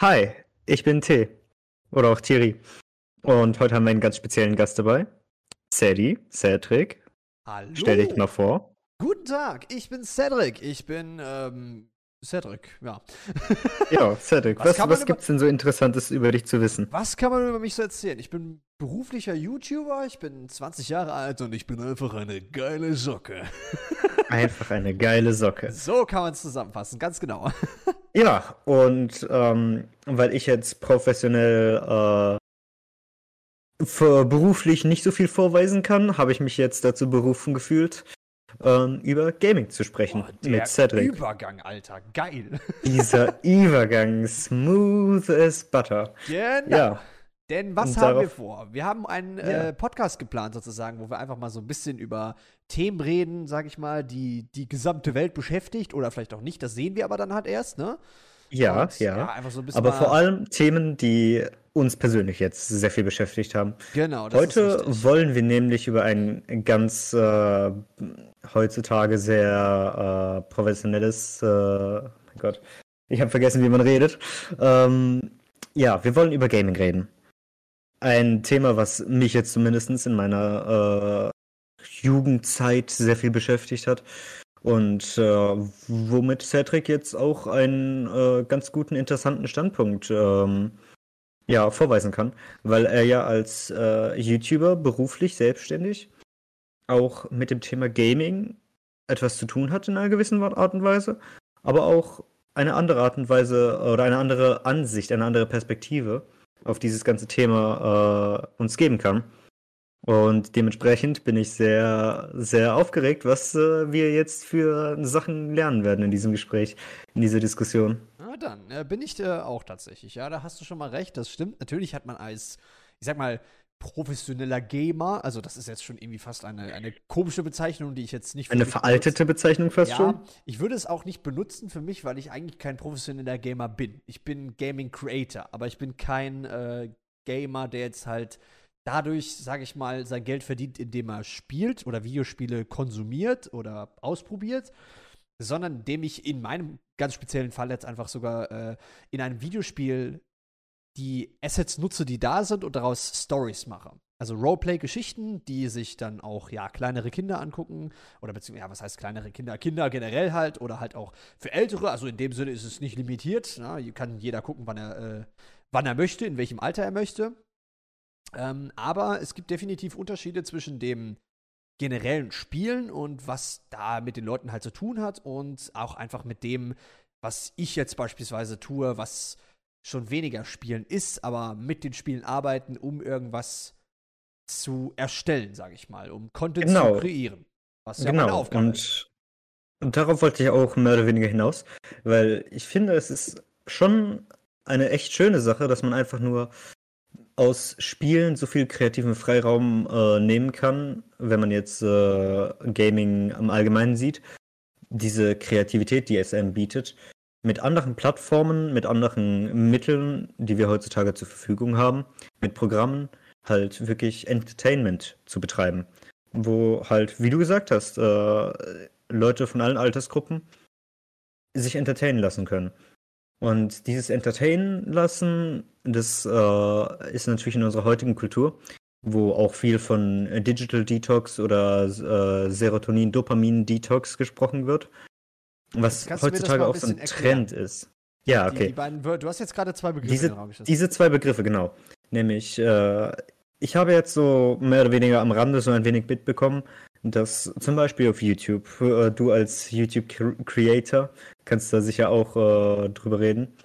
Hi, ich bin T. Oder auch Thierry. Und heute haben wir einen ganz speziellen Gast dabei. Sadie, Cedric. Hallo. Stell dich mal vor. Guten Tag, ich bin Cedric. Ich bin, ähm, Cedric, ja. Ja, Cedric, Was was, was über- gibt's denn so Interessantes über dich zu wissen? Was kann man über mich so erzählen? Ich bin beruflicher YouTuber, ich bin 20 Jahre alt und ich bin einfach eine geile Socke. Einfach eine geile Socke. So kann man es zusammenfassen, ganz genau. Ja, und ähm, weil ich jetzt professionell äh, für beruflich nicht so viel vorweisen kann, habe ich mich jetzt dazu berufen gefühlt, ähm, über Gaming zu sprechen Boah, der mit Cedric. Übergang, Alter, geil. Dieser Übergang, smooth as butter. Genau. Ja. Denn was Und haben wir vor? Wir haben einen Ja. äh, Podcast geplant sozusagen, wo wir einfach mal so ein bisschen über Themen reden, sag ich mal, die die gesamte Welt beschäftigt oder vielleicht auch nicht. Das sehen wir aber dann halt erst, ne? Ja, Und, ja. einfach so ein bisschen Aber vor allem Themen, die uns persönlich jetzt sehr viel beschäftigt haben. Genau, das Heute wollen wir nämlich über ein ganz äh, heutzutage sehr äh, professionelles, äh, mein Gott, ich habe vergessen, wie man redet. Ähm, ja, wir wollen über Gaming reden. Ein Thema, was mich jetzt zumindest in meiner äh, Jugendzeit sehr viel beschäftigt hat. Und äh, womit Cedric jetzt auch einen äh, ganz guten, interessanten Standpunkt ähm, ja, vorweisen kann, weil er ja als äh, YouTuber beruflich selbstständig auch mit dem Thema Gaming etwas zu tun hat in einer gewissen Art und Weise, aber auch eine andere Art und Weise oder eine andere Ansicht, eine andere Perspektive auf dieses ganze Thema äh, uns geben kann. Und dementsprechend bin ich sehr, sehr aufgeregt, was äh, wir jetzt für Sachen lernen werden in diesem Gespräch, in dieser Diskussion. Na dann, äh, bin ich äh, auch tatsächlich. Ja, da hast du schon mal recht, das stimmt. Natürlich hat man als, ich sag mal, professioneller Gamer, also das ist jetzt schon irgendwie fast eine, eine komische Bezeichnung, die ich jetzt nicht Eine veraltete Bezeichnung fast Ja, schon. ich würde es auch nicht benutzen für mich, weil ich eigentlich kein professioneller Gamer bin. Ich bin Gaming Creator, aber ich bin kein äh, Gamer, der jetzt halt dadurch, sage ich mal, sein Geld verdient, indem er spielt oder Videospiele konsumiert oder ausprobiert, sondern indem ich in meinem ganz speziellen Fall jetzt einfach sogar äh, in einem Videospiel die Assets nutze, die da sind und daraus Stories mache. Also Roleplay-Geschichten, die sich dann auch, ja, kleinere Kinder angucken. Oder beziehungsweise, ja, was heißt kleinere Kinder? Kinder generell halt oder halt auch für Ältere. Also in dem Sinne ist es nicht limitiert. Na? Hier kann jeder gucken, wann er, äh, wann er möchte, in welchem Alter er möchte. Ähm, aber es gibt definitiv Unterschiede zwischen dem generellen Spielen und was da mit den Leuten halt zu tun hat und auch einfach mit dem, was ich jetzt beispielsweise tue, was schon weniger Spielen ist, aber mit den Spielen arbeiten, um irgendwas zu erstellen, sage ich mal, um Content Genau. zu kreieren. Was ja meine genau. Aufgabe ist. Und, und darauf wollte ich auch mehr oder weniger hinaus, weil ich finde, es ist schon eine echt schöne Sache, dass man einfach nur aus Spielen so viel kreativen Freiraum äh, nehmen kann, wenn man jetzt äh, Gaming im Allgemeinen sieht. Diese Kreativität, die einem bietet, mit anderen Plattformen, mit anderen Mitteln, die wir heutzutage zur Verfügung haben, mit Programmen, halt wirklich Entertainment zu betreiben. Wo halt, wie du gesagt hast, äh, Leute von allen Altersgruppen sich entertainen lassen können. Und dieses Entertainen lassen, das äh, ist natürlich in unserer heutigen Kultur, wo auch viel von äh, Digital Detox oder äh, Serotonin-Dopamin-Detox gesprochen wird. Was heutzutage auch so ein erklären? Trend ist. Ja, Die, okay. die beiden Wörter, du hast jetzt gerade zwei Begriffe Diese, diese zwei Begriffe, genau. Nämlich, äh, ich habe jetzt so mehr oder weniger am Rande so ein wenig mitbekommen, dass zum Beispiel auf YouTube, äh, du als YouTube-Creator kannst da sicher auch äh, drüber reden,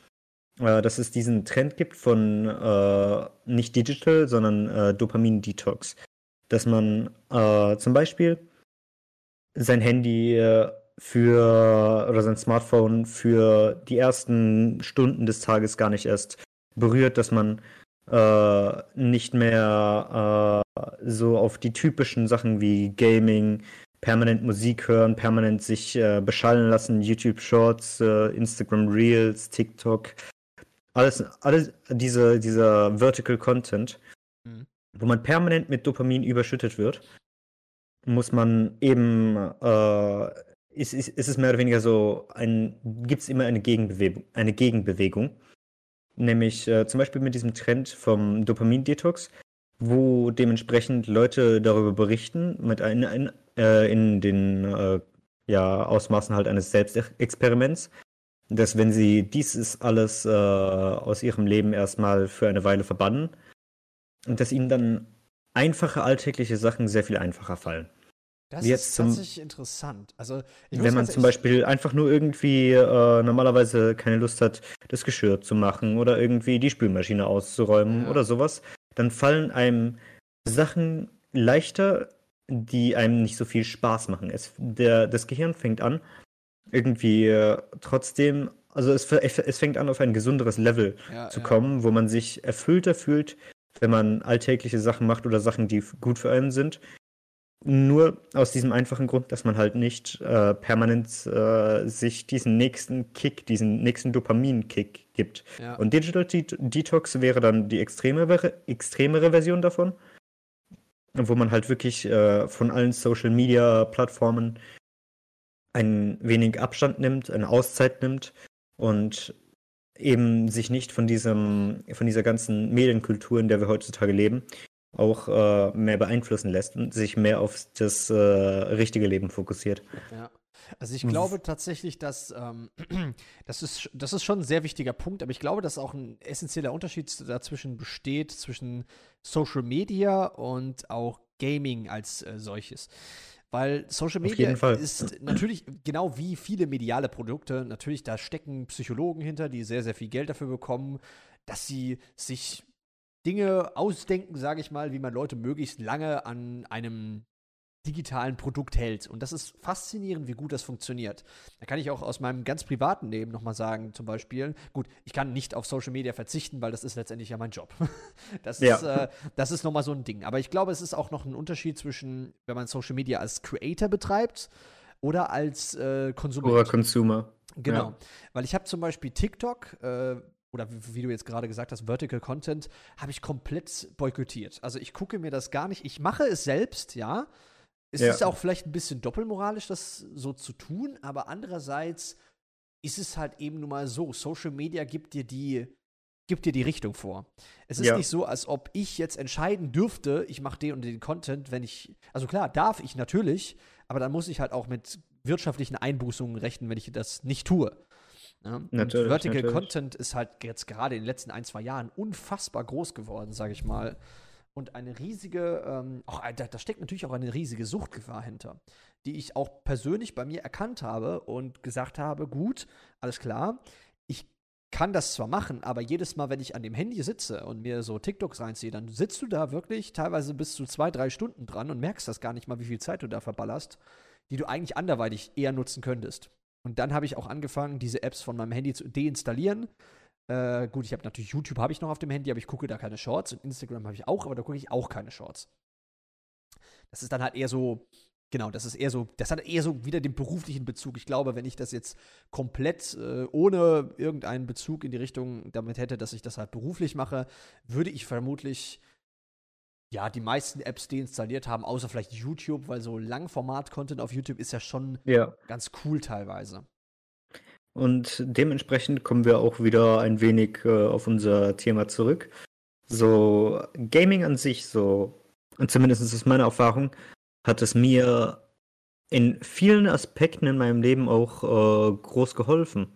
äh, dass es diesen Trend gibt von äh, nicht Digital, sondern äh, Dopamin-Detox. Dass man äh, zum Beispiel sein Handy äh, für oder sein Smartphone für die ersten Stunden des Tages gar nicht erst berührt, dass man nicht mehr so auf die typischen Sachen wie Gaming, permanent Musik hören, permanent sich äh, beschallen lassen, YouTube Shorts, äh, Instagram Reels, TikTok, alles, alles diese, dieser Vertical Content, Mhm. wo man permanent mit Dopamin überschüttet wird, muss man eben, äh, ist, ist, ist es mehr oder weniger so, ein, gibt es immer eine Gegenbewegung, eine Gegenbewegung, Nämlich äh, zum Beispiel mit diesem Trend vom Dopamin-Detox, wo dementsprechend Leute darüber berichten, mit ein, ein, äh, in den äh, ja, Ausmaßen halt eines Selbstexperiments, dass wenn sie dieses alles äh, aus ihrem Leben erstmal für eine Weile verbannen, und dass ihnen dann einfache alltägliche Sachen sehr viel einfacher fallen. Das Wie ist tatsächlich interessant. Also, wenn man zum Beispiel einfach nur irgendwie äh, normalerweise keine Lust hat, das Geschirr zu machen oder irgendwie die Spülmaschine auszuräumen ja. oder sowas, dann fallen einem Sachen leichter, die einem nicht so viel Spaß machen. Es, der, das Gehirn fängt an, irgendwie äh, trotzdem, also es, es fängt an, auf ein gesunderes Level ja, zu kommen, wo man sich erfüllter fühlt, wenn man alltägliche Sachen macht oder Sachen, die gut für einen sind. Nur aus diesem einfachen Grund, dass man halt nicht äh, permanent äh, sich diesen nächsten Kick, diesen nächsten Dopamin-Kick gibt. Ja. Und Digital Det Detox wäre dann die extremere, extremere Version davon, wo man halt wirklich äh, von allen Social-Media-Plattformen ein wenig Abstand nimmt, eine Auszeit nimmt und eben sich nicht von diesem, von dieser ganzen Medienkultur, in der wir heutzutage leben, auch äh, mehr beeinflussen lässt und sich mehr auf das äh, richtige Leben fokussiert. Ja. Also ich glaube tatsächlich, dass ähm, das, ist, das ist schon ein sehr wichtiger Punkt, aber ich glaube, dass auch ein essentieller Unterschied dazwischen besteht, zwischen Social Media und auch Gaming als äh, solches. Weil Social Media ist natürlich genau wie viele mediale Produkte, natürlich da stecken Psychologen hinter, die sehr, sehr viel Geld dafür bekommen, dass sie sich Dinge ausdenken, sage ich mal, wie man Leute möglichst lange an einem digitalen Produkt hält. Und das ist faszinierend, wie gut das funktioniert. Da kann ich auch aus meinem ganz privaten Leben nochmal sagen, zum Beispiel, gut, ich kann nicht auf Social Media verzichten, weil das ist letztendlich ja mein Job. Das ja. ist, äh, das ist nochmal so ein Ding. Aber ich glaube, es ist auch noch ein Unterschied zwischen, wenn man Social Media als Creator betreibt oder als äh, Konsument. Oder Consumer. Genau. Ja. Weil ich habe zum Beispiel TikTok, äh, oder wie du jetzt gerade gesagt hast, Vertical Content, habe ich komplett boykottiert. Also ich gucke mir das gar nicht. Ich mache es selbst, ja. Es ja. ist auch vielleicht ein bisschen doppelmoralisch, das so zu tun, aber andererseits ist es halt eben nun mal so, Social Media gibt dir die gibt dir die Richtung vor. Es ist ja. nicht so, als ob ich jetzt entscheiden dürfte, ich mache den und den Content, wenn ich, also klar, darf ich natürlich, aber dann muss ich halt auch mit wirtschaftlichen Einbußungen rechnen, wenn ich das nicht tue. Ja? Natürlich, Vertical natürlich. Content ist halt jetzt gerade in den letzten ein, zwei Jahren unfassbar groß geworden, sage ich mal und eine riesige, ähm, auch, da, da, steckt natürlich auch eine riesige Suchtgefahr hinter, die ich auch persönlich bei mir erkannt habe und gesagt habe, gut, alles klar, ich kann das zwar machen, aber jedes Mal, wenn ich an dem Handy sitze und mir so TikToks reinziehe, dann sitzt du da wirklich teilweise bis zu zwei, drei Stunden dran und merkst das gar nicht mal, wie viel Zeit du da verballerst, die du eigentlich anderweitig eher nutzen könntest. Und dann habe ich auch angefangen, diese Apps von meinem Handy zu deinstallieren, äh, gut, ich habe natürlich YouTube habe ich noch auf dem Handy, aber ich gucke da keine Shorts und Instagram habe ich auch, aber da gucke ich auch keine Shorts. Das ist dann halt eher so, genau, das ist eher so, das hat eher so wieder den beruflichen Bezug. Ich glaube, wenn ich das jetzt komplett äh, ohne irgendeinen Bezug in die Richtung damit hätte, dass ich das halt beruflich mache, würde ich vermutlich ja, die meisten Apps deinstalliert haben, außer vielleicht YouTube, weil so Langformat-Content auf YouTube ist ja schon ja. ganz cool teilweise. Und dementsprechend kommen wir auch wieder ein wenig äh, auf unser Thema zurück. So, Gaming an sich, so, und zumindest ist meiner Erfahrung, hat es mir in vielen Aspekten in meinem Leben auch äh, groß geholfen.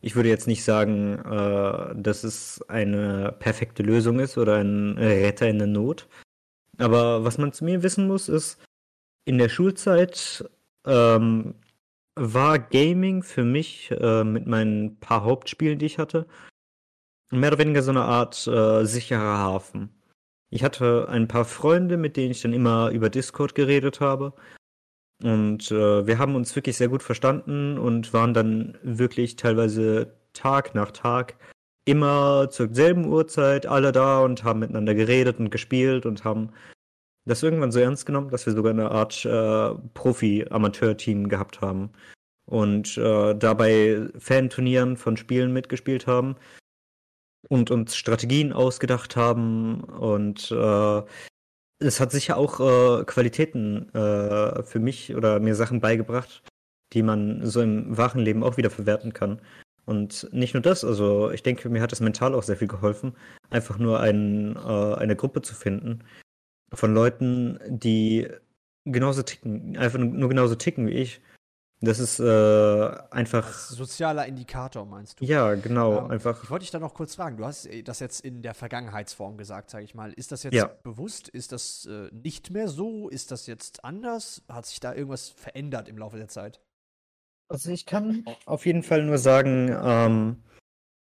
Ich würde jetzt nicht sagen, äh, dass es eine perfekte Lösung ist oder ein Retter in der Not. Aber was man zu mir wissen muss, ist, in der Schulzeit ähm, war Gaming für mich äh, mit meinen paar Hauptspielen, die ich hatte, mehr oder weniger so eine Art äh, sicherer Hafen. Ich hatte ein paar Freunde, mit denen ich dann immer über Discord geredet habe. Und äh, wir haben uns wirklich sehr gut verstanden und waren dann wirklich teilweise Tag nach Tag immer zur selben Uhrzeit alle da und haben miteinander geredet und gespielt und haben das irgendwann so ernst genommen, dass wir sogar eine Art äh, Profi-Amateur-Team gehabt haben und äh, dabei Fan-Turnieren von Spielen mitgespielt haben und uns Strategien ausgedacht haben und äh, es hat sicher auch äh, Qualitäten äh, für mich oder mir Sachen beigebracht, die man so im wahren Leben auch wieder verwerten kann. Und nicht nur das, also ich denke, mir hat es mental auch sehr viel geholfen, einfach nur ein, äh, eine Gruppe zu finden von Leuten, die genauso ticken, einfach nur genauso ticken wie ich. Das ist äh, einfach. Als sozialer Indikator, meinst du? Ja, genau. Ähm, einfach. Ich wollte dich da noch kurz fragen. Du hast äh, das jetzt in der Vergangenheitsform gesagt, sage ich mal. Ist das jetzt ja. bewusst? Ist das äh, nicht mehr so? Ist das jetzt anders? Hat sich da irgendwas verändert im Laufe der Zeit? Also, ich kann auf jeden Fall nur sagen, ähm,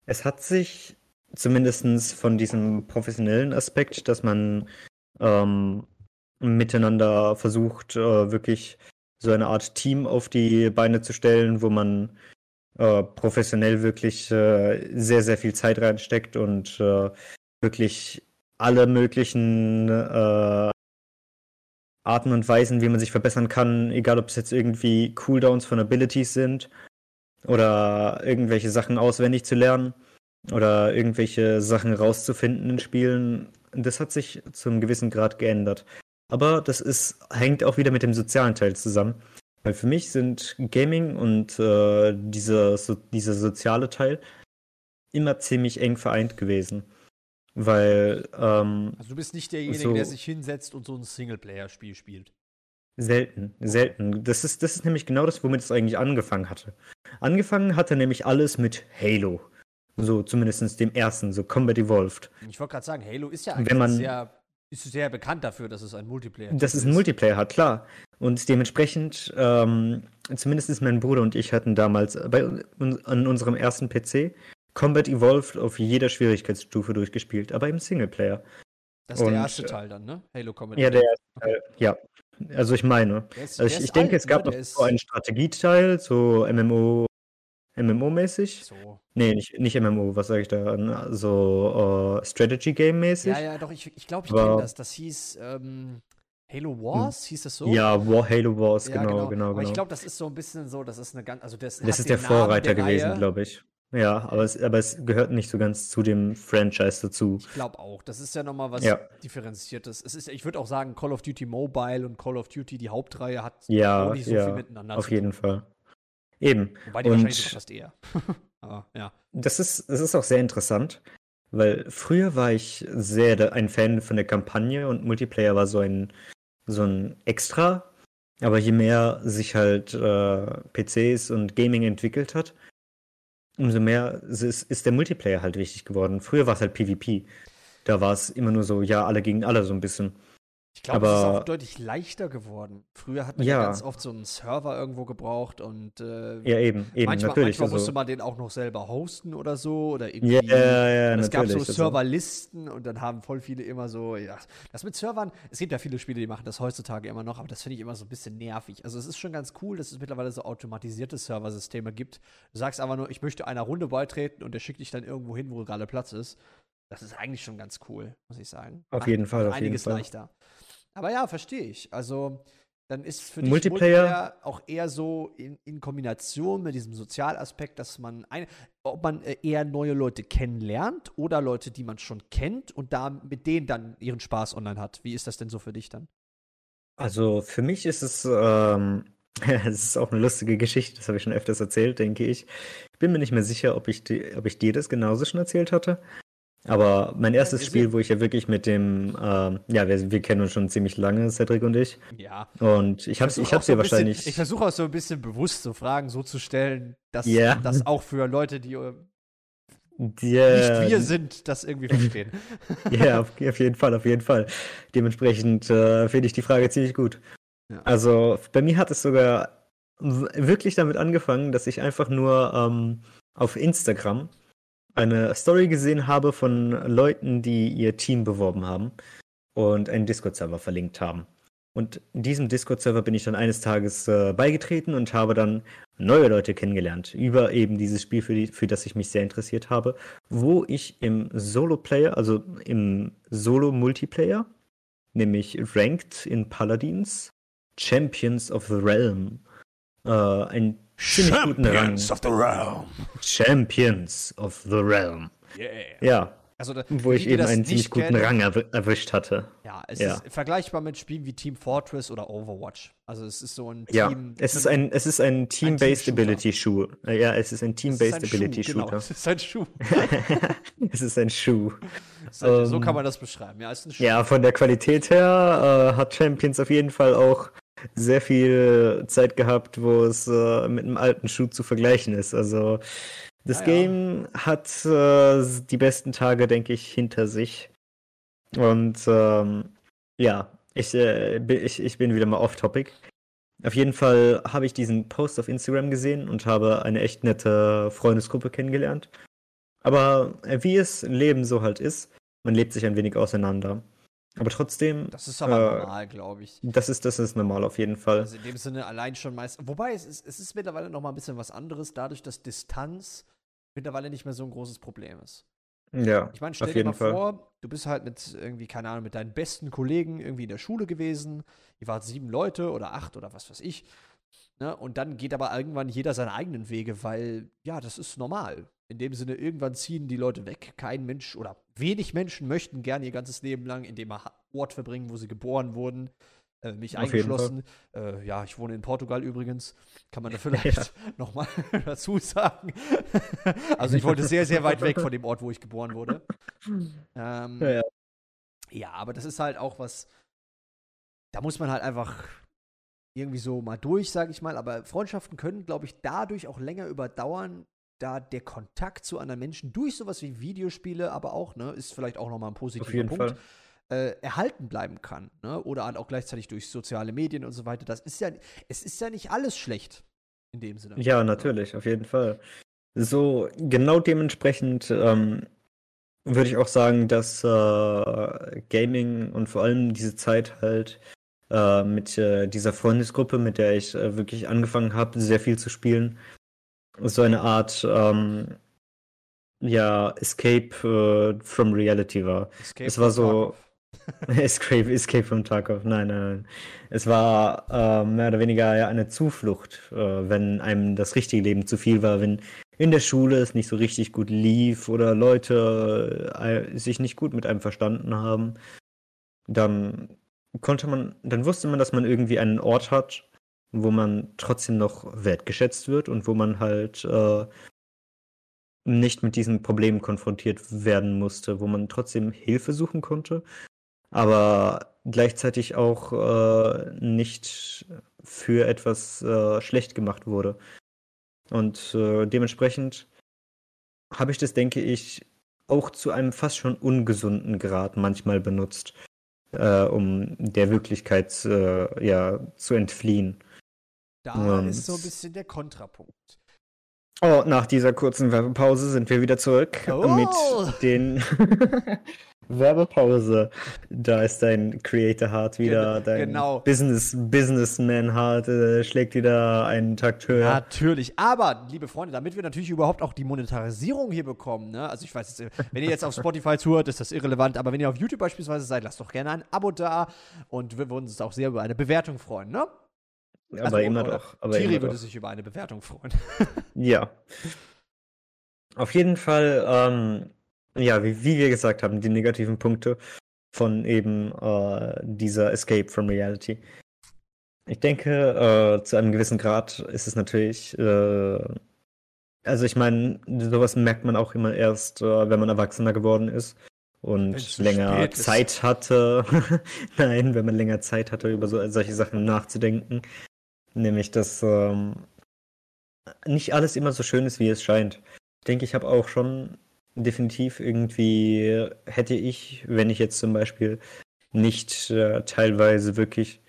es hat sich zumindest von diesem professionellen Aspekt, dass man ähm, miteinander versucht, äh, wirklich so eine Art Team auf die Beine zu stellen, wo man äh, professionell wirklich äh, sehr, sehr viel Zeit reinsteckt und äh, wirklich alle möglichen äh, Arten und Weisen, wie man sich verbessern kann, egal ob es jetzt irgendwie Cooldowns von Abilities sind oder irgendwelche Sachen auswendig zu lernen oder irgendwelche Sachen rauszufinden in Spielen, das hat sich zu einem gewissen Grad geändert. Aber das ist, hängt auch wieder mit dem sozialen Teil zusammen. Weil für mich sind Gaming und äh, dieser, so, dieser soziale Teil immer ziemlich eng vereint gewesen. Weil. Ähm, also, du bist nicht derjenige, so der sich hinsetzt und so ein Singleplayer-Spiel spielt. Selten, selten. Das ist, das ist nämlich genau das, womit es eigentlich angefangen hatte. Angefangen hatte nämlich alles mit Halo. So zumindest dem ersten, so Combat Evolved. Ich wollte gerade sagen, Halo ist ja eigentlich man, sehr ist sehr bekannt dafür, dass es ein Multiplayer hat. Dass es einen Multiplayer hat, klar. Und dementsprechend, ähm, zumindest ist mein Bruder und ich hatten damals bei, an unserem ersten PC Combat Evolved auf jeder Schwierigkeitsstufe durchgespielt, aber im Singleplayer. Das ist und, der erste Teil dann, ne? Halo Combat Ja, der erste okay. Teil, ja. Also ich meine. Ist, also ich, ich denke, alt, es gab ne? noch so einen Strategieteil, so MMO MMO-mäßig? So. Nee, nicht, nicht MMO, was sage ich da? So uh, Strategy-Game-mäßig? Ja, ja, doch, ich, ich glaube, ich kenne das. Das hieß ähm, Halo Wars, hm. hieß das so? Ja, War, Halo Wars, ja, genau, genau, genau. Aber genau. ich glaube, das ist so ein bisschen so, das ist eine ganz, also das, das ist der Vorreiter der gewesen, glaube ich. Ja, aber es, aber es gehört nicht so ganz zu dem Franchise dazu. Ich glaube auch. Das ist ja nochmal was ja. Differenziertes. Es ist, ich würde auch sagen, Call of Duty Mobile und Call of Duty, die Hauptreihe, hat ja, auch nicht so ja, viel miteinander auf zu tun. Auf jeden Fall. Eben. Wobei die und wahrscheinlich fast eher. Aber ja. Das ist, das ist auch sehr interessant, weil früher war ich sehr ein Fan von der Kampagne und Multiplayer war so ein, so ein Extra. Aber je mehr sich halt äh, PCs und Gaming entwickelt hat, umso mehr ist, ist der Multiplayer halt wichtig geworden. Früher war es halt PvP. Da war es immer nur so, ja, alle gegen alle so ein bisschen. Ich glaube, es ist auch deutlich leichter geworden. Früher hat man ja, ganz oft so einen Server irgendwo gebraucht und äh, ja, eben, eben manchmal, natürlich. Manchmal musste man den auch noch selber hosten oder so oder irgendwie. Ja, ja, ja, es gab so also Serverlisten und dann haben voll viele immer so, ja, das mit Servern, es gibt ja viele Spiele, die machen das heutzutage immer noch, aber das finde ich immer so ein bisschen nervig. Also es ist schon ganz cool, dass es mittlerweile so automatisierte Serversysteme gibt. Du sagst aber nur, ich möchte einer Runde beitreten und der schickt dich dann irgendwo hin, wo gerade Platz ist. Das ist eigentlich schon ganz cool, muss ich sagen. Auf Macht jeden Fall, auf einiges jeden Fall. leichter. Aber ja, verstehe ich. Also, dann ist für dich Multiplayer, Multiplayer auch eher so in, in, Kombination mit diesem Sozialaspekt, dass man ein, ob man äh, eher neue Leute kennenlernt oder Leute, die man schon kennt und da mit denen dann ihren Spaß online hat. Wie ist das denn so für dich dann? Also für mich ist es, ähm, es ist auch eine lustige Geschichte, das habe ich schon öfters erzählt, denke ich. Ich bin mir nicht mehr sicher, ob ich, die, ob ich dir das genauso schon erzählt hatte. Aber mein erstes ja, Spiel, wo ich ja wirklich mit dem, ähm, ja, wir, wir, kennen uns schon ziemlich lange, Cedric und ich. Ja. Und ich hab's, ich hab's dir wahrscheinlich. Bisschen, ich versuche auch so ein bisschen bewusst so Fragen so zu stellen, dass yeah. das auch für Leute, die yeah. nicht wir sind, das irgendwie verstehen. ja, auf, auf, jeden Fall, auf jeden Fall. Dementsprechend äh, finde ich die Frage ziemlich gut. Ja. Also bei mir hat es sogar wirklich damit angefangen, dass ich einfach nur ähm, auf Instagram eine Story gesehen habe von Leuten, die ihr Team beworben haben und einen Discord-Server verlinkt haben. Und diesem Discord-Server bin ich dann eines Tages äh, beigetreten und habe dann neue Leute kennengelernt über eben dieses Spiel, für, die, für das ich mich sehr interessiert habe, wo ich im Solo-Player, also im Solo-Multiplayer, nämlich Ranked in Paladins, Champions of the Realm, äh, ein Champions of the Realm. Champions of the Realm. Yeah. Ja, Also, da, Wo ich eben einen nicht ziemlich guten kennen, Rang erw erwischt hatte. Ja, es Ja. ist vergleichbar mit Spielen wie Team Fortress oder Overwatch. Also es ist so ein Ja, Team. es ist ein, es ist ein Team-Based Team-Shooter. Ability Shoe. Ja, es ist ein Team-Based ein Schuh, Ability Genau, Shooter. es ist ein Schuh. es ist ein Schuh. So Ähm, kann man das beschreiben. Ja, es ist ein Schuh. Ja, von der Qualität her äh, hat Champions auf jeden Fall auch sehr viel Zeit gehabt, wo es äh, mit einem alten Schuh zu vergleichen ist. Also das Ja, ja. Game hat äh, die besten Tage, denke ich, hinter sich. Und ähm, ja, ich, äh, bi- ich, ich bin wieder mal off-topic. Auf jeden Fall habe ich diesen Post auf Instagram gesehen und habe eine echt nette Freundesgruppe kennengelernt. Aber äh, wie es im Leben so halt ist, man lebt sich ein wenig auseinander. Aber trotzdem, Das ist aber Äh, normal, glaube ich. das ist, das ist normal auf jeden Fall. Also in dem Sinne allein schon meist. Wobei es ist, es ist mittlerweile noch mal ein bisschen was anderes, dadurch, dass Distanz mittlerweile nicht mehr so ein großes Problem ist. Ja, Ich meine, stell dir mal Fall. vor, du bist halt mit irgendwie, keine Ahnung, mit deinen besten Kollegen irgendwie in der Schule gewesen. Ihr wart sieben Leute oder acht oder was weiß ich. Ne? Und dann geht aber irgendwann jeder seine eigenen Wege, weil, ja, das ist normal. In dem Sinne, irgendwann ziehen die Leute weg. Kein Mensch oder wenig Menschen möchten gerne ihr ganzes Leben lang in dem Ort verbringen, wo sie geboren wurden. Äh, mich Auf eingeschlossen. Äh, ja, ich wohne in Portugal übrigens. Kann man da vielleicht nochmal dazu sagen. also ich wollte sehr, sehr weit weg von dem Ort, wo ich geboren wurde. Ähm, Ja, ja. ja, aber das ist halt auch was, da muss man halt einfach irgendwie so mal durch, sage ich mal. Aber Freundschaften können, glaube ich, dadurch auch länger überdauern, da der Kontakt zu anderen Menschen durch sowas wie Videospiele, aber auch, ne, ist vielleicht auch nochmal ein positiver Punkt, äh, erhalten bleiben kann. Ne? Oder halt auch gleichzeitig durch soziale Medien und so weiter. Das ist ja, es ist ja nicht alles schlecht in dem Sinne. Ja, natürlich, auf jeden Fall. So, genau dementsprechend ähm, würde ich auch sagen, dass äh, Gaming und vor allem diese Zeit halt äh, mit äh, dieser Freundesgruppe, mit der ich äh, wirklich angefangen habe, sehr viel zu spielen, so eine Art ähm, ja, Escape äh, from Reality war. Escape es war from so-. Escape, Escape from Tarkov. Nein, nein, nein. Es war äh, mehr oder weniger ja eine Zuflucht, äh, wenn einem das richtige Leben zu viel war, wenn in der Schule es nicht so richtig gut lief oder Leute äh, sich nicht gut mit einem verstanden haben, dann konnte man, dann wusste man, dass man irgendwie einen Ort hat, wo man trotzdem noch wertgeschätzt wird und wo man halt äh, nicht mit diesen Problemen konfrontiert werden musste, wo man trotzdem Hilfe suchen konnte, aber gleichzeitig auch äh, nicht für etwas äh, schlecht gemacht wurde. Und äh, dementsprechend habe ich das, denke ich, auch zu einem fast schon ungesunden Grad manchmal benutzt, äh, um der Wirklichkeit äh, ja, zu entfliehen. Da Und- ist so ein bisschen der Kontrapunkt. Oh, nach dieser kurzen Werbepause sind wir wieder zurück Oh. mit den Werbepause. Da ist dein Creator Heart wieder, Gen- dein genau. Business Businessman Heart äh, schlägt wieder einen Takt höher. Natürlich, aber, liebe Freunde, damit wir natürlich überhaupt auch die Monetarisierung hier bekommen, ne? Also ich weiß jetzt, wenn ihr jetzt auf Spotify zuhört, ist das irrelevant, aber wenn ihr auf YouTube beispielsweise seid, lasst doch gerne ein Abo da und wir würden uns auch sehr über eine Bewertung freuen, ne? aber Also, immer oder doch. Aber Thierry immer würde doch. sich über eine Bewertung freuen. Ja. Auf jeden Fall, ähm, ja, wie, wie wir gesagt haben, die negativen Punkte von eben äh, dieser Escape from Reality. Ich denke, äh, zu einem gewissen Grad ist es natürlich, äh, also ich meine, sowas merkt man auch immer erst, äh, wenn man erwachsener geworden ist und länger. Zeit hatte. Nein, wenn man länger Zeit hatte, über so, solche Sachen nachzudenken. Nämlich, dass ähm, nicht alles immer so schön ist, wie es scheint. Ich denke, ich habe auch schon definitiv irgendwie, hätte ich, wenn ich jetzt zum Beispiel nicht äh, teilweise wirklich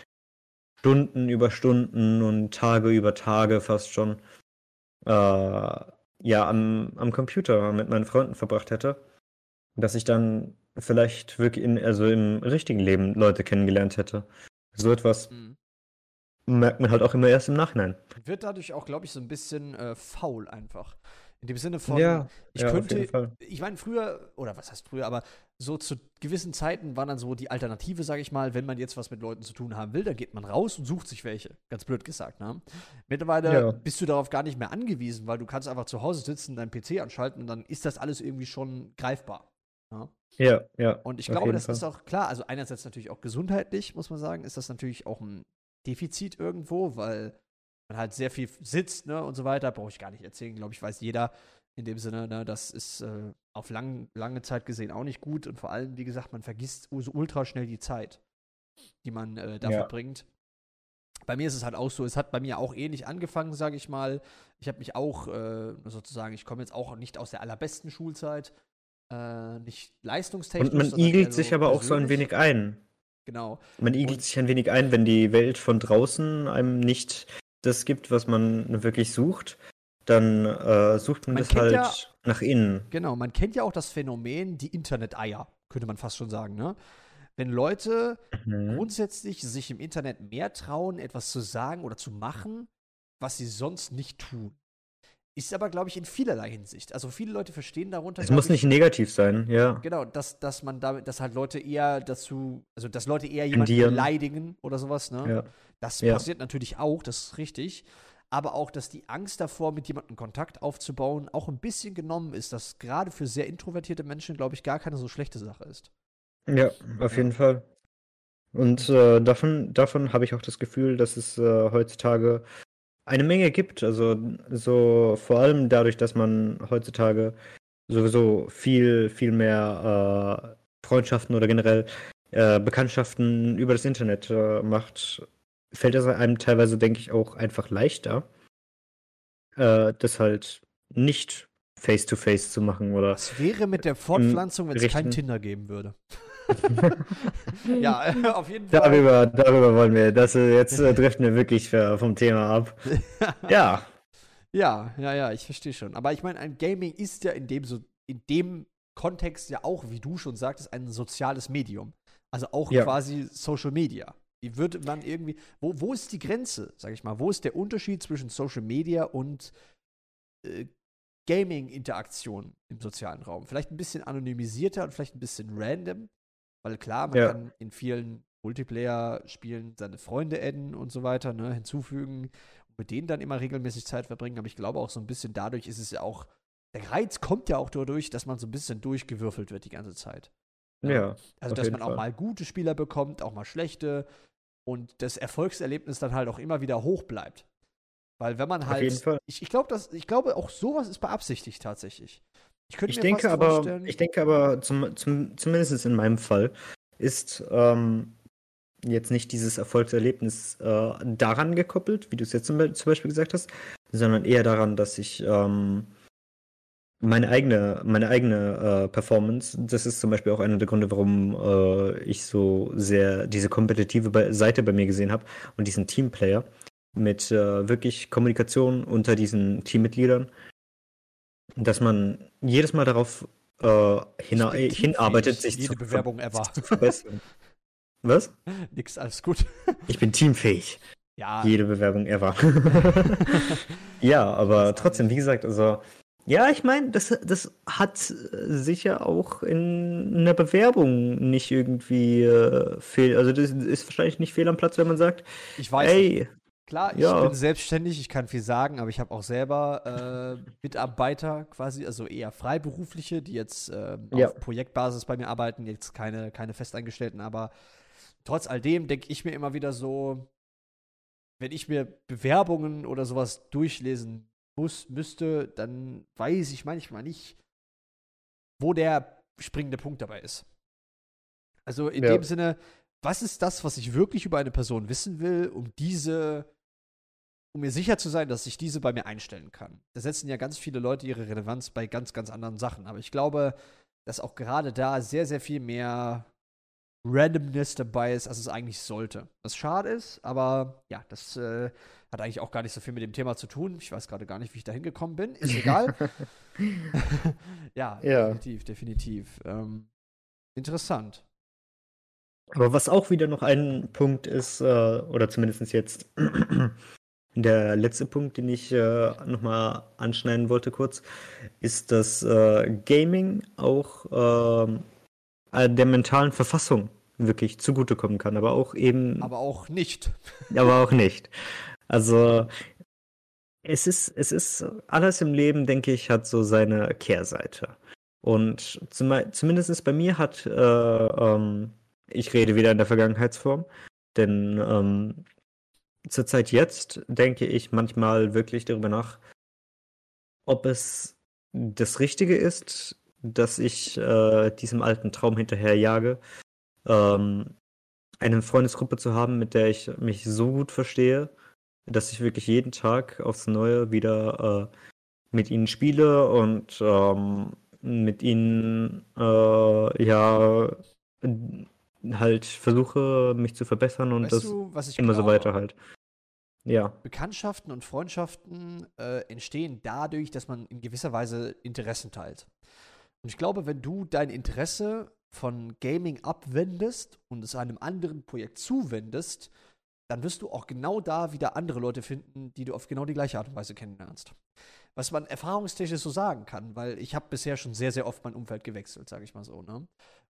Stunden über Stunden und Tage über Tage fast schon äh, ja am, am Computer mit meinen Freunden verbracht hätte, dass ich dann vielleicht wirklich in, also im richtigen Leben Leute kennengelernt hätte. So etwas Mhm. merkt man halt auch immer erst im Nachhinein. Wird dadurch auch, glaube ich, so ein bisschen äh, faul einfach. In dem Sinne von, Ja, ich ja, könnte, ich meine, früher, oder was heißt früher, aber so zu gewissen Zeiten war dann so die Alternative, sage ich mal, wenn man jetzt was mit Leuten zu tun haben will, dann geht man raus und sucht sich welche. Ganz blöd gesagt, ne? Mittlerweile Ja. bist du darauf gar nicht mehr angewiesen, weil du kannst einfach zu Hause sitzen, deinen PC anschalten und dann ist das alles irgendwie schon greifbar. Ja, Ja, ja. Und ich glaube, das Fall. ist auch klar, also einerseits natürlich auch gesundheitlich, muss man sagen, ist das natürlich auch ein Defizit irgendwo, weil man halt sehr viel sitzt, ne, und so weiter, brauche ich gar nicht erzählen, glaube ich, weiß jeder in dem Sinne, ne, das ist äh, auf lang, lange Zeit gesehen auch nicht gut und vor allem, wie gesagt, man vergisst so ultra schnell die Zeit, die man äh, da Ja. verbringt. Bei mir ist es halt auch so, es hat bei mir auch ähnlich angefangen, sage ich mal. Ich habe mich auch äh, sozusagen, ich komme jetzt auch nicht aus der allerbesten Schulzeit, äh, nicht leistungstechnisch. Und man igelt sich aber auch so ein wenig ein. Genau. Man igelt Und- sich ein wenig ein, wenn die Welt von draußen einem nicht das gibt, was man wirklich sucht, dann äh, sucht man, Man das halt ja- nach innen. Genau, man kennt ja auch das Phänomen, die Internet-Eier, könnte man fast schon sagen, ne? Wenn Leute Mhm. grundsätzlich sich im Internet mehr trauen, etwas zu sagen oder zu machen, was sie sonst nicht tun. Ist aber, glaube ich, in vielerlei Hinsicht. Also viele Leute verstehen darunter. Es muss ich, nicht negativ sein, ja. Genau, dass, dass man damit, dass halt Leute eher dazu, also dass Leute eher jemanden Tendieren. beleidigen oder sowas, ne? ja. Das Ja. passiert natürlich auch, das ist richtig. Aber auch, dass die Angst davor, mit jemandem Kontakt aufzubauen, auch ein bisschen genommen ist, dass gerade für sehr introvertierte Menschen, glaube ich, gar keine so schlechte Sache ist. Ja, auf jeden Fall. Und äh, davon, davon habe ich auch das Gefühl, dass es äh, heutzutage eine Menge gibt. Also so vor allem dadurch, dass man heutzutage sowieso viel, viel mehr äh, Freundschaften oder generell äh, Bekanntschaften über das Internet äh, macht, fällt es einem teilweise, denke ich, auch einfach leichter, äh, das halt nicht face-to-face zu machen oder Was wäre mit der Fortpflanzung, wenn es kein. Tinder geben würde? ja, auf jeden Fall. Darüber, darüber wollen wir. Das äh, jetzt äh, driften wir wirklich äh, vom Thema ab. Ja, Ja, ja, ja, ich verstehe schon. Aber ich meine, ein Gaming ist ja in dem so, in dem Kontext ja auch, wie du schon sagtest, ein soziales Medium. Also auch Ja. quasi Social Media. Wie würde man irgendwie, wo, wo ist die Grenze, sag ich mal? Wo ist der Unterschied zwischen Social Media und äh, Gaming-Interaktion im sozialen Raum? Vielleicht ein bisschen anonymisierter und vielleicht ein bisschen random. Weil klar, man Ja. kann in vielen Multiplayer-Spielen seine Freunde adden und so weiter, ne, hinzufügen und mit denen dann immer regelmäßig Zeit verbringen. Aber ich glaube auch so ein bisschen dadurch ist es ja auch, der Reiz kommt ja auch dadurch, dass man so ein bisschen durchgewürfelt wird die ganze Zeit. ja. Also, Auf dass jeden man auch Fall. mal gute Spieler bekommt, auch mal schlechte und das Erfolgserlebnis dann halt auch immer wieder hoch bleibt. Weil wenn man Auf halt, jeden Fall. ich, ich glaube, ich glaube auch sowas ist beabsichtigt tatsächlich. Ich könnte Ich mir denke aber, vorstellen, ich denke aber, zum, zum, zumindest in meinem Fall, ist ähm, jetzt nicht dieses Erfolgserlebnis äh, daran gekoppelt, wie du es jetzt zum, zum Beispiel gesagt hast, sondern eher daran, dass ich ähm, meine eigene, meine eigene äh, Performance, das ist zum Beispiel auch einer der Gründe, warum äh, ich so sehr diese kompetitive Seite bei mir gesehen habe und diesen Teamplayer mit äh, wirklich Kommunikation unter diesen Teammitgliedern, dass man jedes Mal darauf äh, hina hinarbeitet, sich Jede zu, Bewerbung ever. zu verbessern. Was? Nix, alles gut. Ich bin teamfähig. Ja, Jede Bewerbung ever. ja, aber trotzdem, wie gesagt, also ja, ich meine, das, das hat sicher auch in einer Bewerbung nicht irgendwie äh, fehl. Also das ist wahrscheinlich nicht fehl am Platz, wenn man sagt, ich weiß nicht. Klar, ich Ja. bin selbstständig, ich kann viel sagen, aber ich habe auch selber äh, Mitarbeiter quasi, also eher Freiberufliche, die jetzt ähm, Ja. auf Projektbasis bei mir arbeiten, jetzt keine, keine Festangestellten, aber trotz all dem denke ich mir immer wieder so, wenn ich mir Bewerbungen oder sowas durchlesen muss, müsste, dann weiß ich manchmal nicht, wo der springende Punkt dabei ist. Also in Ja. dem Sinne, was ist das, was ich wirklich über eine Person wissen will, um diese, um mir sicher zu sein, dass ich diese bei mir einstellen kann. Da setzen ja ganz viele Leute ihre Relevanz bei ganz, ganz anderen Sachen. Aber ich glaube, dass auch gerade da sehr, sehr viel mehr Randomness dabei ist, als es eigentlich sollte. Was schade ist, aber ja, das äh, hat eigentlich auch gar nicht so viel mit dem Thema zu tun. Ich weiß gerade gar nicht, wie ich da hingekommen bin. Ist egal. ja, Ja. definitiv, definitiv. Ähm, interessant. Aber was auch wieder noch ein Punkt ist, äh, oder zumindest jetzt der letzte Punkt, den ich äh, nochmal anschneiden wollte kurz, ist, dass äh, Gaming auch äh, der mentalen Verfassung wirklich zugutekommen kann, aber auch eben, Aber auch nicht. aber auch nicht. Also es ist, es ist alles im Leben, denke ich, hat so seine Kehrseite. Und zum, zumindest bei mir hat, äh, ähm, ich rede wieder in der Vergangenheitsform, denn ähm, zur Zeit jetzt denke ich manchmal wirklich darüber nach, ob es das Richtige ist, dass ich äh, diesem alten Traum hinterherjage, ähm, eine Freundesgruppe zu haben, mit der ich mich so gut verstehe, dass ich wirklich jeden Tag aufs Neue wieder äh, mit ihnen spiele und ähm, mit ihnen äh, ja halt versuche, mich zu verbessern und weißt das du, immer glaube? so weiter halt. Ja. Bekanntschaften und Freundschaften äh, entstehen dadurch, dass man in gewisser Weise Interessen teilt. Und ich glaube, wenn du dein Interesse von Gaming abwendest und es einem anderen Projekt zuwendest, dann wirst du auch genau da wieder andere Leute finden, die du auf genau die gleiche Art und Weise kennenlernst. Was man erfahrungstechnisch so sagen kann, weil ich habe bisher schon sehr, sehr oft mein Umfeld gewechselt, sage ich mal so. Ne?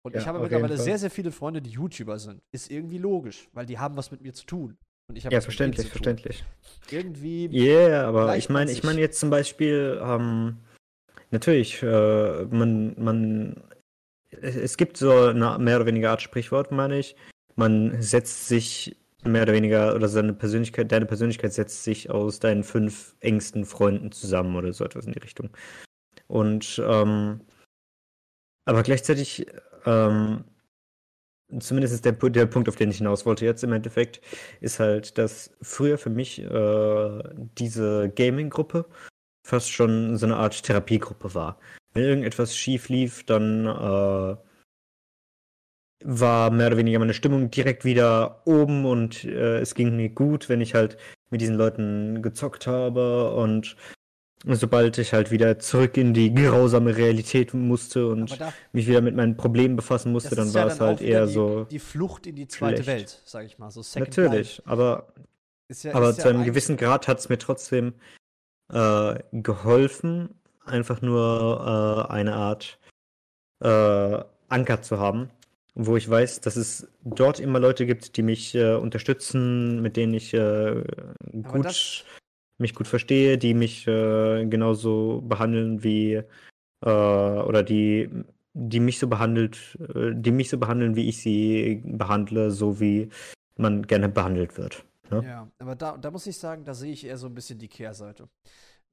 Und ja, ich habe mittlerweile sehr, sehr viele Freunde, die YouTuber sind. Ist irgendwie logisch, weil die haben was mit mir zu tun. Und ich ja, verständlich, verständlich. Irgendwie. Ja, yeah, aber ich meine, ich meine jetzt zum Beispiel, ähm, natürlich, äh, man, man, es gibt so eine mehr oder weniger Art Sprichwort, meine ich. Man setzt sich mehr oder weniger, oder seine Persönlichkeit, deine Persönlichkeit setzt sich aus deinen fünf engsten Freunden zusammen oder so etwas in die Richtung. Und, ähm, aber gleichzeitig, ähm, zumindest ist der, der Punkt, auf den ich hinaus wollte jetzt im Endeffekt, ist halt, dass früher für mich äh, diese Gaming-Gruppe fast schon so eine Art Therapiegruppe war. Wenn irgendetwas schief lief, dann äh, war mehr oder weniger meine Stimmung direkt wieder oben und äh, es ging mir gut, wenn ich halt mit diesen Leuten gezockt habe und sobald ich halt wieder zurück in die grausame Realität musste und da, mich wieder mit meinen Problemen befassen musste, dann war ja es dann halt eher die, so. Die Flucht in die zweite schlecht. Welt, sag ich mal. So Second Natürlich, Life. aber, ja, aber zu einem gewissen Grad hat es mir trotzdem äh, geholfen, einfach nur äh, eine Art äh, Anker zu haben wo ich weiß, dass es dort immer Leute gibt, die mich äh, unterstützen, mit denen ich äh, gut mich gut verstehe, die mich äh, genauso behandeln wie äh, oder die die mich so behandelt, äh, die mich so behandeln, wie ich sie behandle, so wie man gerne behandelt wird. Ne? Ja, aber da, da muss ich sagen, da sehe ich eher so ein bisschen die Kehrseite.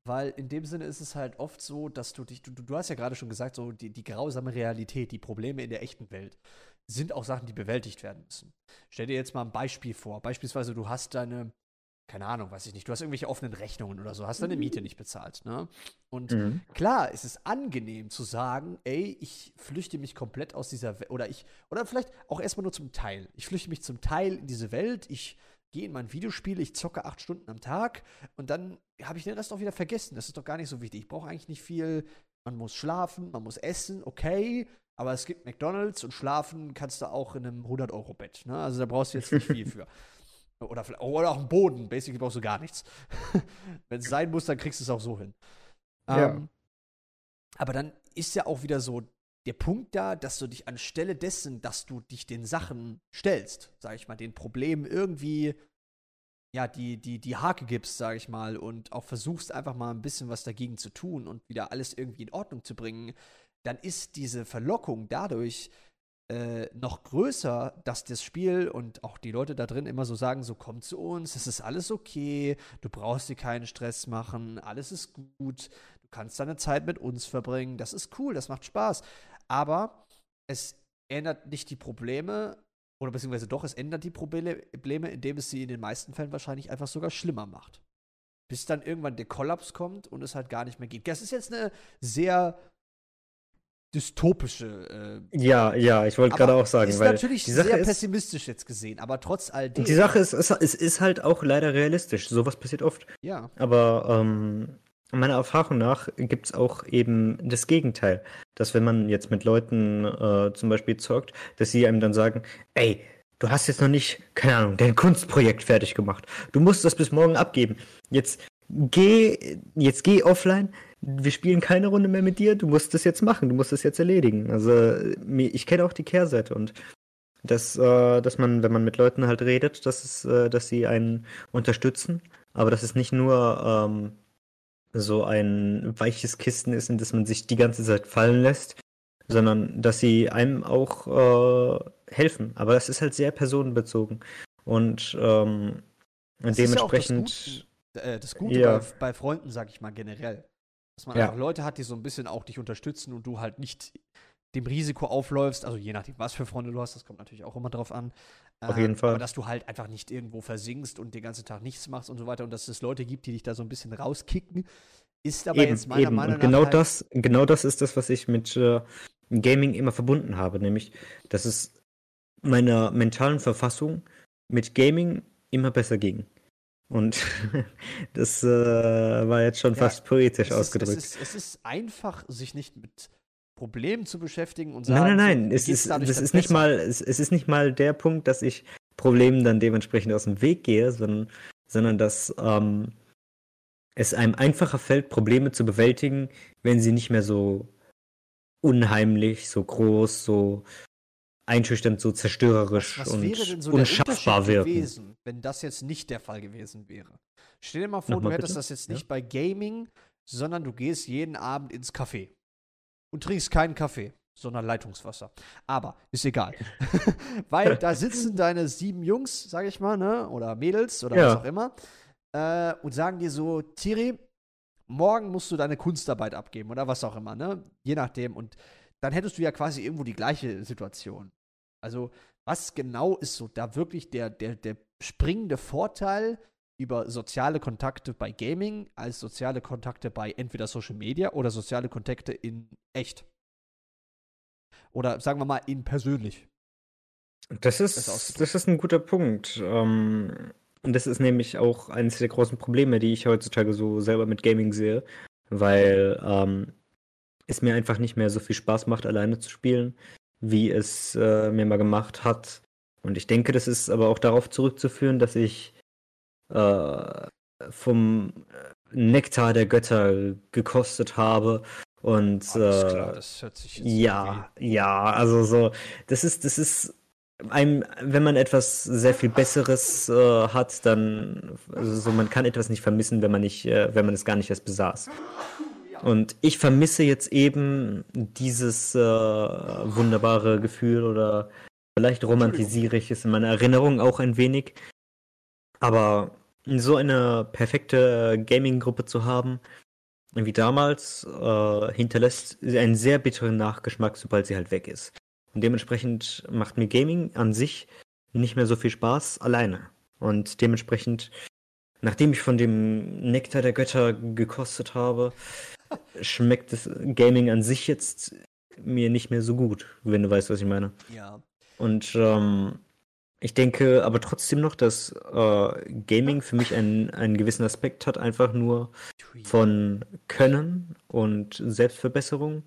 Weil in dem Sinne ist es halt oft so, dass du dich, du, du hast ja gerade schon gesagt, so die, die grausame Realität, die Probleme in der echten Welt sind auch Sachen, die bewältigt werden müssen. Stell dir jetzt mal ein Beispiel vor. Beispielsweise, du hast deine, keine Ahnung, weiß ich nicht, du hast irgendwelche offenen Rechnungen oder so, hast deine Miete nicht bezahlt, ne? Und mhm. klar, es ist angenehm zu sagen, ey, ich flüchte mich komplett aus dieser Welt, oder ich, oder vielleicht auch erstmal nur zum Teil. Ich flüchte mich zum Teil in diese Welt, ich gehe in mein Videospiel, ich zocke acht Stunden am Tag und dann habe ich den Rest auch wieder vergessen. Das ist doch gar nicht so wichtig. Ich brauche eigentlich nicht viel. Man muss schlafen, man muss essen, okay. Aber es gibt McDonalds und schlafen kannst du auch in einem 100-Euro-Bett. Ne? Also da brauchst du jetzt nicht viel für. Oder, oder auch einen Boden. Basically brauchst du gar nichts. Wenn es sein muss, dann kriegst du es auch so hin. Ja. Ähm, aber dann ist ja auch wieder so der Punkt da, dass du dich anstelle dessen, dass du dich den Sachen stellst, sag ich mal, den Problemen irgendwie ja, die, die, die Hake gibst, sag ich mal, und auch versuchst einfach mal ein bisschen was dagegen zu tun und wieder alles irgendwie in Ordnung zu bringen, dann ist diese Verlockung dadurch äh, noch größer, dass das Spiel und auch die Leute da drin immer so sagen, so komm zu uns, es ist alles okay, du brauchst dir keinen Stress machen, alles ist gut, du kannst deine Zeit mit uns verbringen, das ist cool, das macht Spaß. Aber es ändert nicht die Probleme, oder beziehungsweise doch, es ändert die Probleme, indem es sie in den meisten Fällen wahrscheinlich einfach sogar schlimmer macht. Bis dann irgendwann der Kollaps kommt und es halt gar nicht mehr geht. Das ist jetzt eine sehr dystopische. Äh, ja, ja, ich wollte gerade auch sagen, ist weil natürlich die Sache sehr pessimistisch jetzt gesehen, aber trotz all dem. Die Sache ist, es, es ist halt auch leider realistisch. Sowas passiert oft. Ja. Aber ähm, meiner Erfahrung nach gibt es auch eben das Gegenteil, dass wenn man jetzt mit Leuten äh, zum Beispiel zockt, dass sie einem dann sagen, ey, du hast jetzt noch nicht, keine Ahnung, dein Kunstprojekt fertig gemacht. Du musst das bis morgen abgeben. Jetzt geh, jetzt geh offline, wir spielen keine Runde mehr mit dir, du musst das jetzt machen, du musst das jetzt erledigen. Also ich kenne auch die Kehrseite und dass, äh, dass man, wenn man mit Leuten halt redet, dass, es, äh, dass sie einen unterstützen, aber dass es nicht nur ähm, so ein weiches Kisten ist, in das man sich die ganze Zeit fallen lässt, sondern dass sie einem auch äh, helfen. Aber das ist halt sehr personenbezogen. Und ähm, dementsprechend. Ja das, Gute, äh, das Gute ja. bei, bei, Freunden, sag ich mal, generell. Dass man ja. einfach Leute hat, die so ein bisschen auch dich unterstützen und du halt nicht dem Risiko aufläufst, also je nachdem, was für Freunde du hast, das kommt natürlich auch immer drauf an. Auf jeden ähm, Fall. Aber dass du halt einfach nicht irgendwo versinkst und den ganzen Tag nichts machst und so weiter und dass es Leute gibt, die dich da so ein bisschen rauskicken, ist aber eben, jetzt meiner eben. Meinung und genau nach. Genau, halt das, genau das ist das, was ich mit äh, Gaming immer verbunden habe, nämlich, dass es meiner mentalen Verfassung mit Gaming immer besser ging. Und das äh, war jetzt schon ja, fast poetisch es ausgedrückt. Ist, es, ist, es ist einfach, sich nicht mit Problemen zu beschäftigen und sagen, nein, nein, nein, es ist, das ist nicht mal, es, es, ist nicht mal der Punkt, dass ich Problemen dann dementsprechend aus dem Weg gehe, sondern, sondern dass ähm, es einem einfacher fällt, Probleme zu bewältigen, wenn sie nicht mehr so unheimlich, so groß, so einschüchternd, so zerstörerisch was, und so unschaffbar wirken. Gewesen, wenn das jetzt nicht der Fall gewesen wäre? Stell dir mal vor, Nochmal du hättest bitte? das jetzt nicht ja. bei Gaming, sondern du gehst jeden Abend ins Café und trinkst keinen Kaffee, sondern Leitungswasser. Aber ist egal. Weil da sitzen deine sieben Jungs, sag ich mal, ne? Oder Mädels oder ja. was auch immer, äh, und sagen dir so, Thierry, morgen musst du deine Kunstarbeit abgeben oder was auch immer, ne? Je nachdem. Und dann hättest du ja quasi irgendwo die gleiche Situation. Also, was genau ist so da wirklich der, der, der springende Vorteil über soziale Kontakte bei Gaming als soziale Kontakte bei entweder Social Media oder soziale Kontakte in echt? Oder sagen wir mal in persönlich. Das ist, das ist ein guter Punkt. Ähm, und das ist nämlich auch eines der großen Probleme, die ich heutzutage so selber mit Gaming sehe, weil ähm, es mir einfach nicht mehr so viel Spaß macht, alleine zu spielen, wie es äh, mir mal gemacht hat. Und ich denke, das ist aber auch darauf zurückzuführen, dass ich äh, vom Nektar der Götter gekostet habe. Und äh, klar, das hört sich ja, ja, also so, das ist, das ist einem, wenn man etwas sehr viel Besseres äh, hat, dann, also so, man kann etwas nicht vermissen, wenn man nicht, äh, wenn man es gar nicht erst besaß. Und ich vermisse jetzt eben dieses äh, wunderbare Gefühl oder vielleicht romantisiere ich es in meiner Erinnerung auch ein wenig. Aber so eine perfekte Gaming-Gruppe zu haben, wie damals, äh, hinterlässt einen sehr bitteren Nachgeschmack, sobald sie halt weg ist. Und dementsprechend macht mir Gaming an sich nicht mehr so viel Spaß alleine. Und dementsprechend, nachdem ich von dem Nektar der Götter gekostet habe, schmeckt das Gaming an sich jetzt mir nicht mehr so gut, wenn du weißt, was ich meine. Ja. Und ähm, ich denke aber trotzdem noch, dass äh, Gaming für mich einen, einen gewissen Aspekt hat, einfach nur von Können und Selbstverbesserung,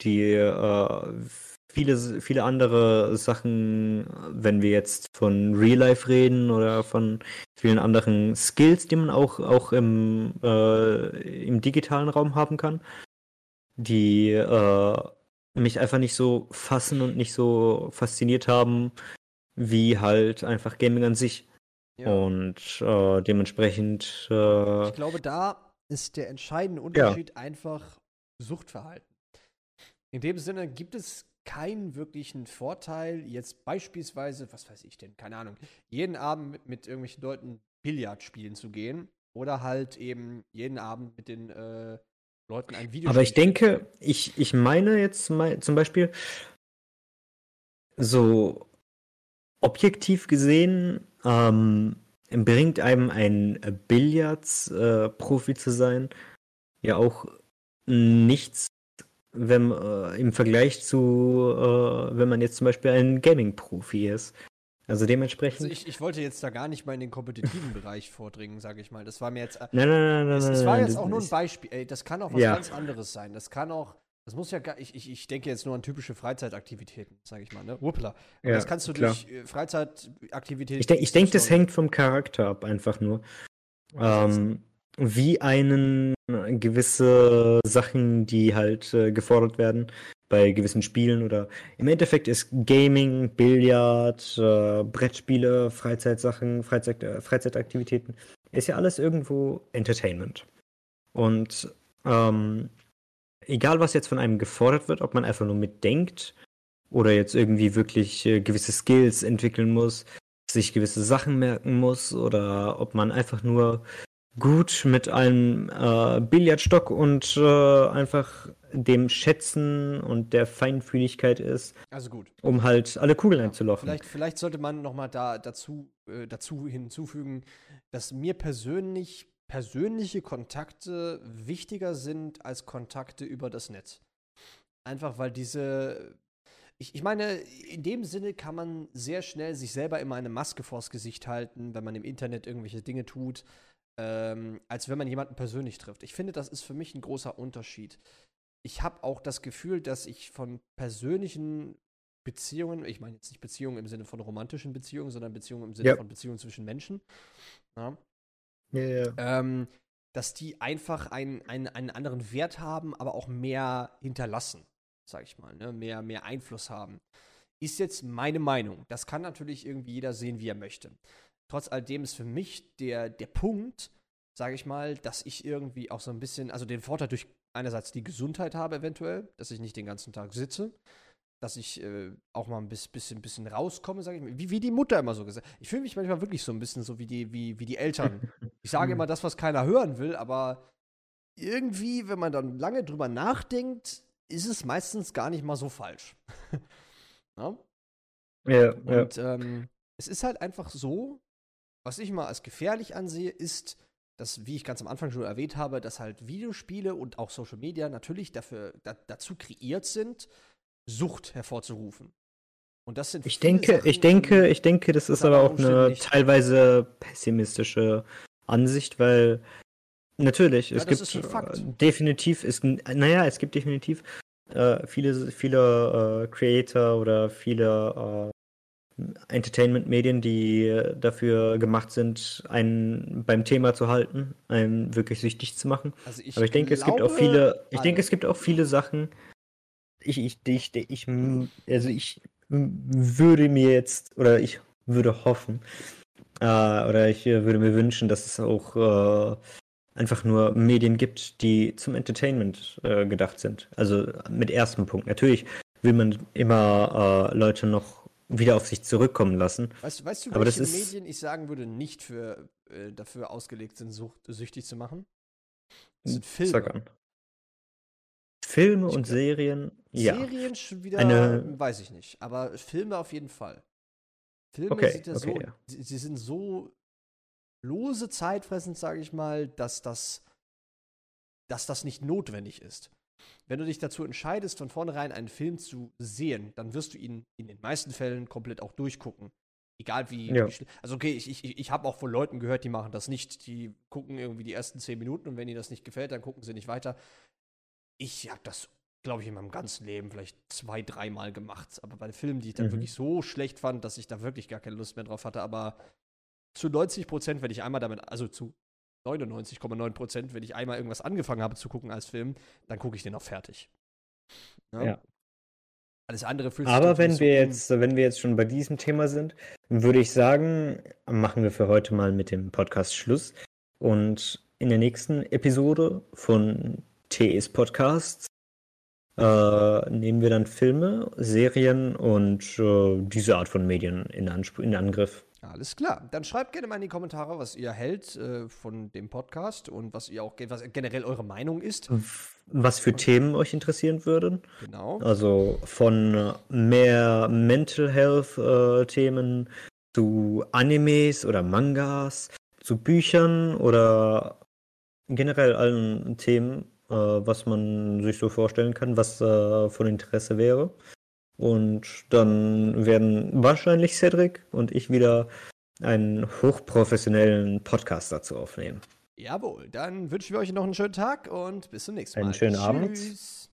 die äh, viele, viele andere Sachen, wenn wir jetzt von Real Life reden oder von vielen anderen Skills, die man auch, auch im, äh, im digitalen Raum haben kann, die äh, mich einfach nicht so fassen und nicht so fasziniert haben, wie halt einfach Gaming an sich. Ja. Und äh, dementsprechend. Äh, ich glaube, da ist der entscheidende Unterschied ja. einfach Suchtverhalten. In dem Sinne gibt es keinen wirklichen Vorteil, jetzt beispielsweise, was weiß ich denn, keine Ahnung, jeden Abend mit, mit irgendwelchen Leuten Billard spielen zu gehen oder halt eben jeden Abend mit den äh, Leuten ein Video. Aber ich denke, ich, ich meine jetzt mal zum Beispiel so objektiv gesehen ähm, bringt einem ein Billards-Profi äh, zu sein ja auch nichts wenn, äh, im Vergleich zu, äh, wenn man jetzt zum Beispiel ein Gaming-Profi ist. Also dementsprechend. Also ich, ich, wollte jetzt da gar nicht mal in den kompetitiven Bereich vordringen, sage ich mal. Das war mir jetzt. Äh, nein, nein, nein, es, nein. Es war nein, jetzt auch nur ein Beispiel. Ey, das kann auch was ja. ganz anderes sein. Das kann auch. Das muss ja gar. Ich, ich, ich denke jetzt nur an typische Freizeitaktivitäten, sage ich mal, ne? Wuppler. Ja, das kannst du klar. durch äh, Freizeitaktivitäten. Ich, denk, ich denke, das hängt vom Charakter ab, einfach nur. Ähm, wie einen gewisse Sachen, die halt äh, gefordert werden bei gewissen Spielen oder im Endeffekt ist Gaming, Billard, äh, Brettspiele, Freizeitsachen, Freizeit, äh, Freizeitaktivitäten, ist ja alles irgendwo Entertainment. Und ähm, egal was jetzt von einem gefordert wird, ob man einfach nur mitdenkt oder jetzt irgendwie wirklich äh, gewisse Skills entwickeln muss, sich gewisse Sachen merken muss oder ob man einfach nur gut mit einem äh, Billardstock und äh, einfach dem Schätzen und der Feinfühligkeit ist. Also gut. Um halt alle Kugeln ja, einzulochen. Vielleicht, vielleicht sollte man nochmal da dazu, äh, dazu hinzufügen, dass mir persönlich persönliche Kontakte wichtiger sind als Kontakte über das Netz. Einfach weil diese. Ich, ich meine, in dem Sinne kann man sehr schnell sich selber immer eine Maske vors Gesicht halten, wenn man im Internet irgendwelche Dinge tut, ähm, als wenn man jemanden persönlich trifft. Ich finde, das ist für mich ein großer Unterschied. Ich habe auch das Gefühl, dass ich von persönlichen Beziehungen, ich meine jetzt nicht Beziehungen im Sinne von romantischen Beziehungen, sondern Beziehungen im Sinne ja. von Beziehungen zwischen Menschen, ja, ja. Ähm, dass die einfach einen, einen, einen anderen Wert haben, aber auch mehr hinterlassen, sag ich mal, ne? mehr, mehr Einfluss haben. Ist jetzt meine Meinung. Das kann natürlich irgendwie jeder sehen, wie er möchte. Trotz alledem ist für mich der, der Punkt, sage ich mal, dass ich irgendwie auch so ein bisschen, also den Vorteil durch einerseits die Gesundheit habe eventuell, dass ich nicht den ganzen Tag sitze, dass ich äh, auch mal ein bisschen, bisschen rauskomme, sage ich mal. Wie, wie die Mutter immer so gesagt. Ich fühle mich manchmal wirklich so ein bisschen so wie die, wie, wie die Eltern. Ich sage immer das, was keiner hören will, aber irgendwie, wenn man dann lange drüber nachdenkt, ist es meistens gar nicht mal so falsch. ja? Ja, Und ja. Ähm, es ist halt einfach so, was ich mal als gefährlich ansehe, ist, dass, wie ich ganz am Anfang schon erwähnt habe, dass halt Videospiele und auch Social Media natürlich dafür, da, dazu kreiert sind, Sucht hervorzurufen. Und das sind ich denke, Sachen, ich denke, ich denke, das ist aber auch eine teilweise pessimistische Ansicht, weil natürlich, ja, es gibt äh, definitiv, ist, naja, es gibt definitiv äh, viele, viele äh, Creator oder viele äh, Entertainment-Medien, die dafür gemacht sind, einen beim Thema zu halten, einen wirklich süchtig zu machen. Also ich aber ich denke, es gibt auch viele, ich denke, es gibt auch viele Sachen, ich, ich, ich, ich, also ich würde mir jetzt, oder ich würde hoffen, äh, oder ich würde mir wünschen, dass es auch äh, einfach nur Medien gibt, die zum Entertainment äh, gedacht sind. Also mit ersten Punkt. Natürlich will man immer äh, Leute noch wieder auf sich zurückkommen lassen. Weißt, weißt du, welche Aber das ist, Medien ich sagen würde, nicht für, äh, dafür ausgelegt sind, sucht, süchtig zu machen? Das sind Filme. Sag an. Filme und Serien, ja. Serien schon wieder, Eine... weiß ich nicht. Aber Filme auf jeden Fall. Filme okay, sind ja okay, so, ja. Sie, sie, sind so lose zeitfressend, sage ich mal, dass das, dass das nicht notwendig ist. Wenn du dich dazu entscheidest, von vornherein einen Film zu sehen, dann wirst du ihn in den meisten Fällen komplett auch durchgucken. Egal wie. Ja. wie also, okay, ich, ich, ich habe auch von Leuten gehört, die machen das nicht. Die gucken irgendwie die ersten zehn Minuten und wenn ihnen das nicht gefällt, dann gucken sie nicht weiter ich habe das, glaube ich, in meinem ganzen Leben vielleicht zwei, dreimal gemacht. Aber bei Filmen, die ich dann mhm. wirklich so schlecht fand, dass ich da wirklich gar keine Lust mehr drauf hatte. Aber zu 90 Prozent, wenn ich einmal damit, also zu 99,9 Prozent, wenn ich einmal irgendwas angefangen habe zu gucken als Film, dann gucke ich den auch fertig. Ja. ja. Alles andere fühlt sich Aber wenn wir jetzt, wenn wir jetzt schon bei diesem Thema sind, würde ich sagen, machen wir für heute mal mit dem Podcast Schluss. Und in der nächsten Episode von TEs Podcasts äh, nehmen wir dann Filme, Serien und äh, diese Art von Medien in, in, Angriff. Alles klar. Dann schreibt gerne mal in die Kommentare, was ihr hält äh, von dem Podcast und was ihr auch was generell eure Meinung ist. Was für Themen euch interessieren würden. Genau. Also von mehr Mental Health äh, Themen zu Animes oder Mangas, zu Büchern oder generell allen Themen äh, was man sich so vorstellen kann, was äh, von Interesse wäre. Und dann werden wahrscheinlich Cedric und ich wieder einen hochprofessionellen Podcast dazu aufnehmen. Jawohl, dann wünschen wir euch noch einen schönen Tag und bis zum nächsten Mal. Einen schönen Tschüss. Abend.